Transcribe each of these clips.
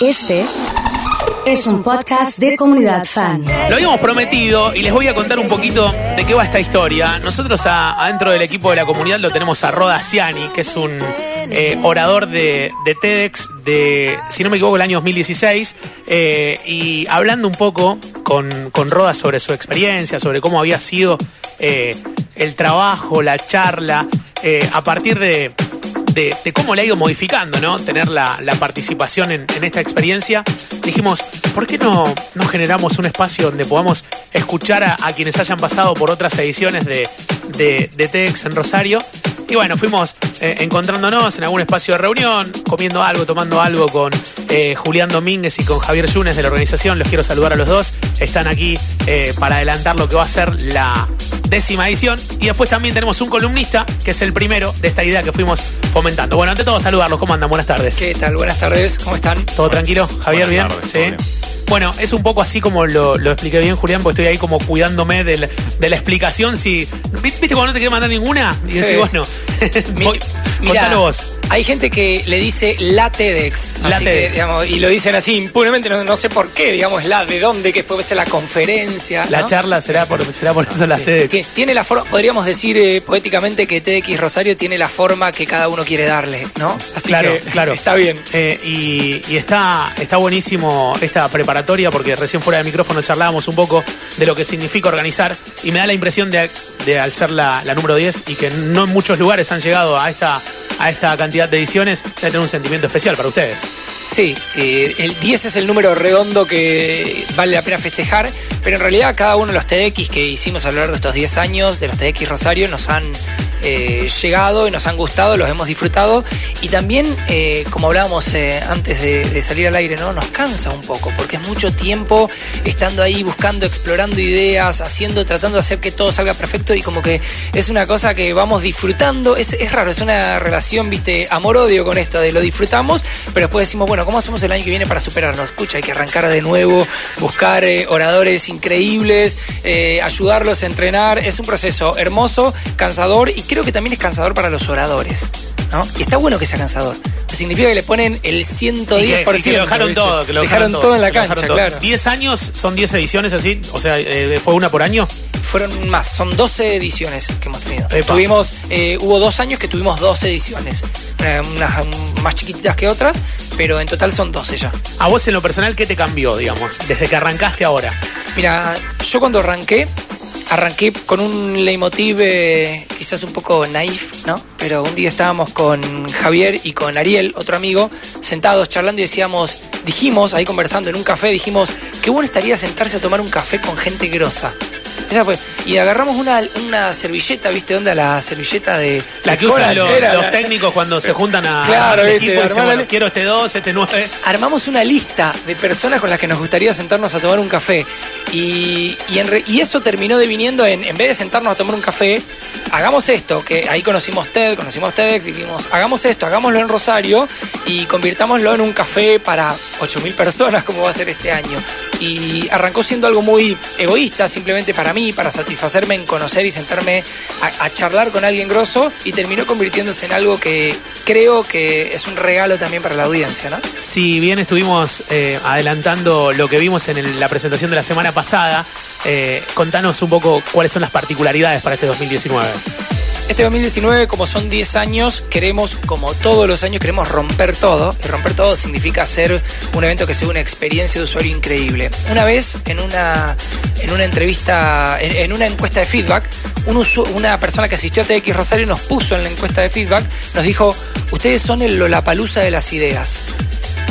Este es un podcast de comunidad fan. Lo habíamos prometido y les voy a contar un poquito de qué va esta historia. Nosotros adentro del equipo de la comunidad lo tenemos a Roda Ciani, que es un eh, orador de, TEDx de, si no me equivoco, el año 2016. eh, y hablando un poco con, con Roda sobre su experiencia, sobre cómo había sido eh, el trabajo, la charla, a partir de, de, cómo le ha ido modificando, ¿no? Tener la, participación en, esta experiencia. Dijimos, ¿por qué no, no generamos un espacio donde podamos escuchar a, a quienes hayan pasado por otras ediciones de, de, de TEDx en Rosario? Y bueno, fuimos eh, encontrándonos en algún espacio de reunión, comiendo algo, tomando algo con eh, Julián Domínguez y con Javier Yunes de la organización. Los quiero saludar a los dos. Están aquí eh, para adelantar lo que va a ser la décima edición. Y después también tenemos un columnista, que es el primero de esta idea que fuimos fomentando. Bueno, ante todo, saludarlos. ¿Cómo andan? Buenas tardes. ¿Qué tal? Buenas tardes, ¿cómo están? ¿Todo tranquilo? Javier, Buenas ¿bien? tardes, sí. Bueno, es un poco así como lo, lo expliqué bien, Julián, porque estoy ahí como cuidándome del- de la explicación. Si, ¿Viste cuando no te quiero mandar ninguna? Y Sí. decís, bueno, voy- Mirá, contalo vos. Hay gente que le dice la TEDx. La así que, TEDx. digamos, y lo dicen así impunemente, no, no sé por qué, digamos, la de dónde, que puede ser la conferencia. La charla será por, será por eso las TEDx. Que tiene la forma, podríamos decir eh, poéticamente que TX Rosario tiene la forma que cada uno quiere darle, ¿no? Así Claro, que claro. está bien. Eh, y y está, está buenísimo esta preparatoria porque recién fuera del micrófono charlábamos un poco de lo que significa organizar y me da la impresión de, de al ser la, la número 10 y que no en muchos lugares han llegado a esta, a esta cantidad de ediciones, de tener un sentimiento especial para ustedes. Sí, eh, el 10 es el número redondo que vale la pena festejar, pero en realidad cada uno de los TDX que hicimos a lo largo de estos 10 años, de los TDX Rosario, nos han eh, llegado y nos han gustado, los hemos disfrutado y también, eh, como hablábamos eh, antes de, salir al aire, ¿no? nos cansa un poco, porque es mucho tiempo estando ahí buscando, explorando ideas, haciendo, tratando de hacer que todo salga perfecto y como que es una cosa que vamos disfrutando, es, es raro, es una relación, viste, amor-odio con esto, de lo disfrutamos, pero después decimos, bueno, ¿cómo hacemos el año que viene para superarnos? Escucha, hay que arrancar de nuevo, buscar oradores increíbles, ayudarlos a entrenar, es un proceso hermoso, cansador y creo que también es cansador para los oradores. ¿no? Y está bueno que sea cansador. Significa que le ponen el 110%. Y que, y que lo dejaron todo. Que lo dejaron, todo en la cancha, claro. 10 años son 10 ediciones así, o sea, eh, fue una por año. Fueron más, son 12 ediciones que hemos tenido. Epa. Tuvimos, eh, hubo dos años que tuvimos 12 ediciones, eh, unas más chiquititas que otras, pero en total son 12 ya. A vos en lo personal, ¿qué te cambió, digamos, desde que arrancaste ahora? Mira, yo cuando arranqué, arranqué con un leitmotiv eh, quizás un poco naif, ¿no? Pero un día estábamos con Javier y con Ariel, otro amigo, sentados charlando y decíamos, dijimos, ahí conversando en un café, dijimos, qué bueno estaría sentarse a tomar un café con gente grosa. Esa fue. Y agarramos una, una servilleta, ¿viste? ¿Dónde la servilleta de. La que usan los, Era los la- técnicos cuando se juntan a Claro, dicen, bueno, quiero este 2, este 9. armamos una lista de personas con las que nos gustaría sentarnos a tomar un café. Y, y, en re- y eso terminó deviniendo en, en vez de sentarnos a tomar un café, hagamos esto, que ahí conocimos TED, conocimos TEDx y dijimos, hagamos esto, hagámoslo en Rosario y convirtámoslo en un café para 8.000 personas como va a ser este año. Y arrancó siendo algo muy egoísta, simplemente para mí, para satisfacerme en conocer y sentarme a, charlar con alguien grosso y terminó convirtiéndose en algo que creo que es un regalo también para la audiencia, ¿no? Si bien estuvimos eh, adelantando lo que vimos en la presentación de la semana pasada, eh, contanos un poco cuáles son las particularidades para este 2019. Este 2019, como son 10 años, queremos, como todos los años, queremos romper todo. Y romper todo significa hacer un evento que sea una experiencia de usuario increíble. Una vez, en una, en una entrevista, en, una encuesta de feedback, una persona que asistió a TX Rosario nos puso en la encuesta de feedback, nos dijo, ustedes son el Lollapalooza de las ideas.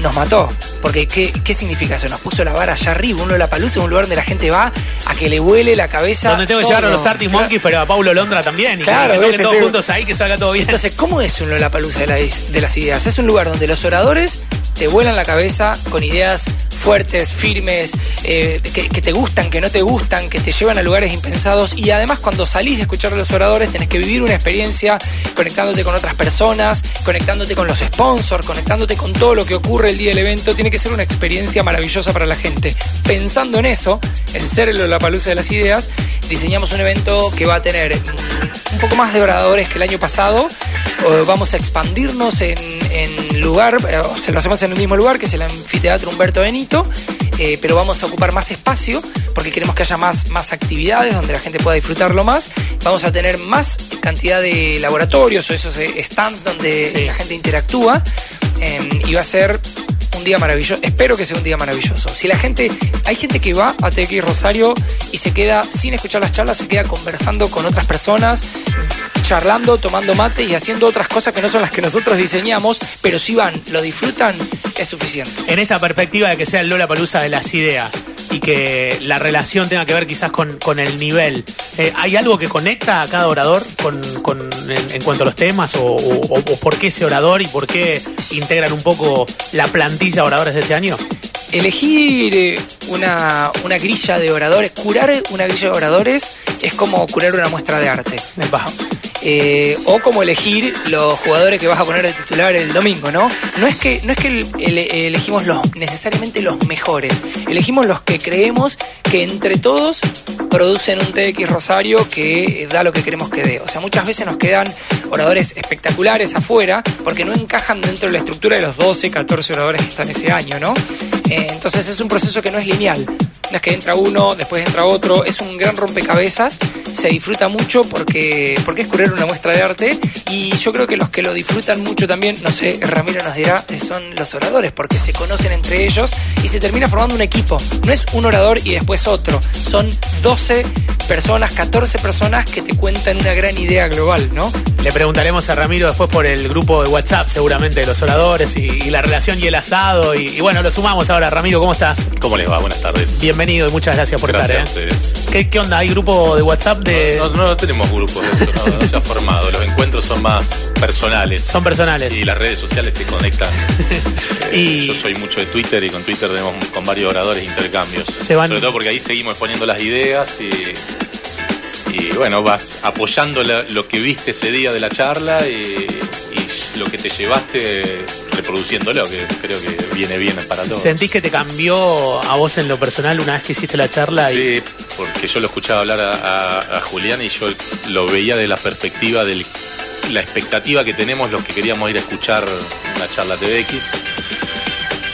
Nos mató. Porque, ¿qué, ¿qué significa eso? Nos puso la vara allá arriba. Un Lollapalooza un lugar donde la gente va a que le huele la cabeza. Donde tengo que llevar a los Claro. Monkeys, pero a Paulo Londra también. Y Claro, que toquen viste, todos juntos ahí, que salga todo bien. Entonces, ¿cómo es un Lollapalooza de, la- de las ideas? Es un lugar donde los oradores te vuelan la cabeza con ideas fuertes, firmes, eh, que, te gustan, que no te gustan, que te llevan a lugares impensados. Y además, cuando salís de escuchar a los oradores, tenés que vivir una experiencia conectándote con otras personas, conectándote con los sponsors, conectándote con todo lo que ocurre el día del evento. Tiene que ser una experiencia maravillosa para la gente. Pensando en eso, en ser el Lollapalooza de las ideas, diseñamos un evento que va a tener un poco más de oradores que el año pasado. Vamos a expandirnos en lugar, eh, o sea, lo hacemos en el mismo lugar, que es el anfiteatro Humberto Benito, eh, pero vamos a ocupar más espacio porque queremos que haya más, más actividades donde la gente pueda disfrutarlo más. Vamos a tener más cantidad de laboratorios o esos eh, stands donde la gente interactúa y va a ser un día maravilloso. Espero que sea un día maravilloso. Si la gente, hay gente que va a TX Rosario y se queda sin escuchar las charlas, se queda conversando con otras personas, charlando, tomando mate y haciendo otras cosas que no son las que nosotros diseñamos, pero si van, lo disfrutan, es suficiente. En esta perspectiva de que sea el Lola Palusa de las ideas y que la relación tenga que ver quizás con, el nivel, eh, ¿hay algo que conecta a cada orador con, en, cuanto a los temas o, por qué ese orador y por qué integran un poco la plantilla de oradores de este año? Elegir eh, una, una grilla de oradores, curar una grilla de oradores es como curar una muestra de arte. Eh, o como elegir los jugadores que vas a poner de titular el domingo, ¿no? No es que, no es que elegimos los, necesariamente los mejores, elegimos los que creemos que entre todos producen un TX Rosario que da lo que queremos que dé. O sea, muchas veces nos quedan oradores espectaculares afuera porque no encajan dentro de la estructura de los 12, 14 oradores que están ese año, ¿no? Eh, entonces es un proceso que no es lineal. Es que entra uno, después entra otro, es un gran rompecabezas, se disfruta mucho porque, porque es curar una muestra de arte. Y yo creo que los que lo disfrutan mucho también, no sé, Ramiro nos dirá, son los oradores porque se conocen entre ellos y se termina formando un equipo. No es un orador y después otro, son 12 personas, 14 personas que te cuentan una gran idea global, ¿no? Le preguntaremos a Ramiro después por el grupo de WhatsApp, seguramente, de los oradores y, la relación y el asado. Y, bueno, lo sumamos ahora. Ramiro, ¿cómo estás? ¿Cómo les va? Buenas tardes. Bienvenido y muchas gracias por estar. ¿eh? ¿Qué, ¿Qué, onda? ¿Hay grupo de WhatsApp de.? No, no, tenemos grupos de eso, no, se ha formado. Los encuentros son más personales. Son personales. Y las redes sociales te conectan. y... Yo soy mucho de Twitter y con Twitter tenemos con varios oradores intercambios. Se van... Sobre todo porque ahí seguimos exponiendo las ideas y y bueno, vas apoyando lo que viste ese día de la charla y, lo que te llevaste reproduciéndolo, que creo que viene bien para todos. ¿Sentís que te cambió a vos en lo personal una vez que hiciste la charla? Sí, porque yo lo escuchaba hablar a, Julián y yo lo veía de la perspectiva de la expectativa que tenemos los que queríamos ir a escuchar una charla TVX.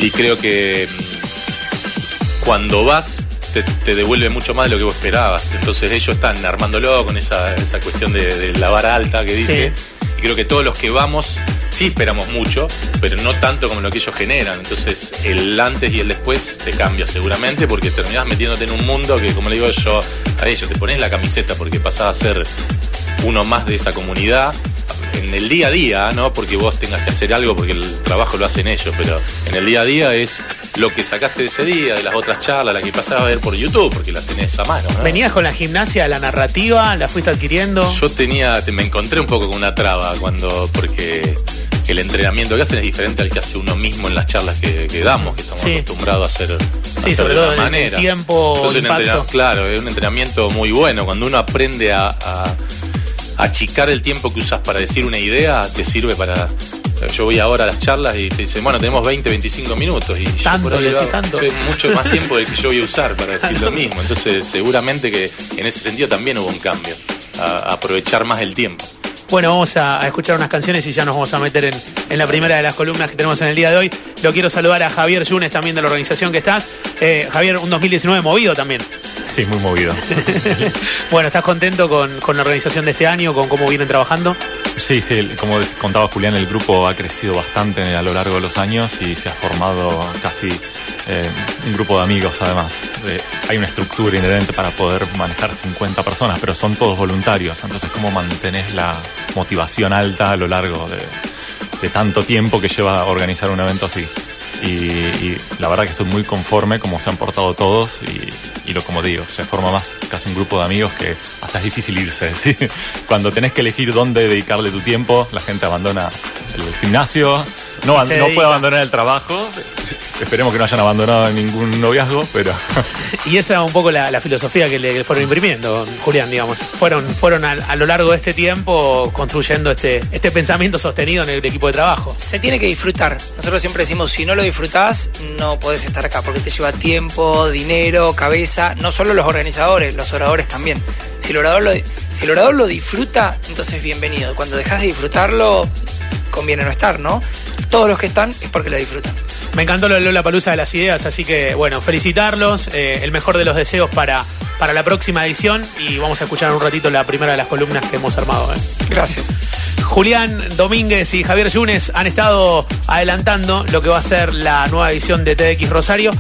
Y creo que mm, cuando vas te, devuelve mucho más de lo que vos esperabas. Entonces ellos están armándolo con esa, esa cuestión de, la vara alta que dice. Y creo que todos los que vamos sí esperamos mucho, pero no tanto como lo que ellos generan. Entonces el antes y el después te cambia seguramente porque terminás metiéndote en un mundo que, como le digo yo a ellos, te pones la camiseta porque pasás a ser uno más de esa comunidad en el día a día, no porque vos tengas que hacer algo porque el trabajo lo hacen ellos, pero en el día a día es lo que sacaste de ese día, de las otras charlas, las que pasaba a ver por YouTube, porque las tenés a mano. ¿Venías con la gimnasia, la narrativa, la fuiste adquiriendo? Yo tenía, me encontré un poco con una traba cuando, porque el entrenamiento que hacen es diferente al que hace uno mismo en las charlas que, damos, que estamos acostumbrados a hacer, sí, sobre todo manera. El tiempo, claro, es un entrenamiento muy bueno. Cuando uno aprende a, a achicar el tiempo que usas para decir una idea, te sirve para yo voy ahora a las charlas y te dicen, bueno, tenemos 20, 25 minutos. Y tanto, yo tanto. mucho más tiempo del que yo voy a usar para decir lo mismo. Entonces, seguramente que en ese sentido también hubo un cambio. A aprovechar más el tiempo. Bueno, vamos a, escuchar unas canciones y ya nos vamos a meter en, la primera de las columnas que tenemos en el día de hoy. Lo quiero saludar a Javier Yunes también de la organización que estás. Eh, Javier, un 2019 movido también. Sí, muy movido. bueno, ¿estás contento con, la organización de este año, con cómo vienen trabajando? Sí, sí, como contaba Julián, el grupo ha crecido bastante a lo largo de los años y se ha formado casi eh, un grupo de amigos además. Eh, hay una estructura inherente para poder manejar 50 personas, pero son todos voluntarios. Entonces, ¿cómo mantenés la motivación alta a lo largo de, tanto tiempo que lleva organizar un evento así? Y, la verdad que estoy muy conforme como se han portado todos y, lo como digo, se forma más casi un grupo de amigos que hasta es difícil irse. Cuando tenés que elegir dónde dedicarle tu tiempo, la gente abandona el gimnasio, no, no puede abandonar el trabajo, Esperemos que no hayan abandonado ningún noviazgo, pero. y esa es un poco la, filosofía que le fueron imprimiendo, Julián, digamos. Fueron, fueron a, lo largo de este tiempo construyendo este, este pensamiento sostenido en el equipo de trabajo. Se tiene que disfrutar. Nosotros siempre decimos, si no lo disfrutás, no podés estar acá, porque te lleva tiempo, dinero, cabeza, no solo los organizadores, los oradores también. Si el orador lo, si el orador lo disfruta, entonces bienvenido. Cuando dejas de disfrutarlo, conviene no estar, ¿no? Todos los que están es porque lo disfrutan. Me encantó lo de Lola Palusa de las ideas, así que bueno, felicitarlos, eh, el mejor de los deseos para, para la próxima edición y vamos a escuchar un ratito la primera de las columnas que hemos armado. ¿eh? Gracias. Julián Domínguez y Javier Yunes han estado adelantando lo que va a ser la nueva edición de TDX Rosario.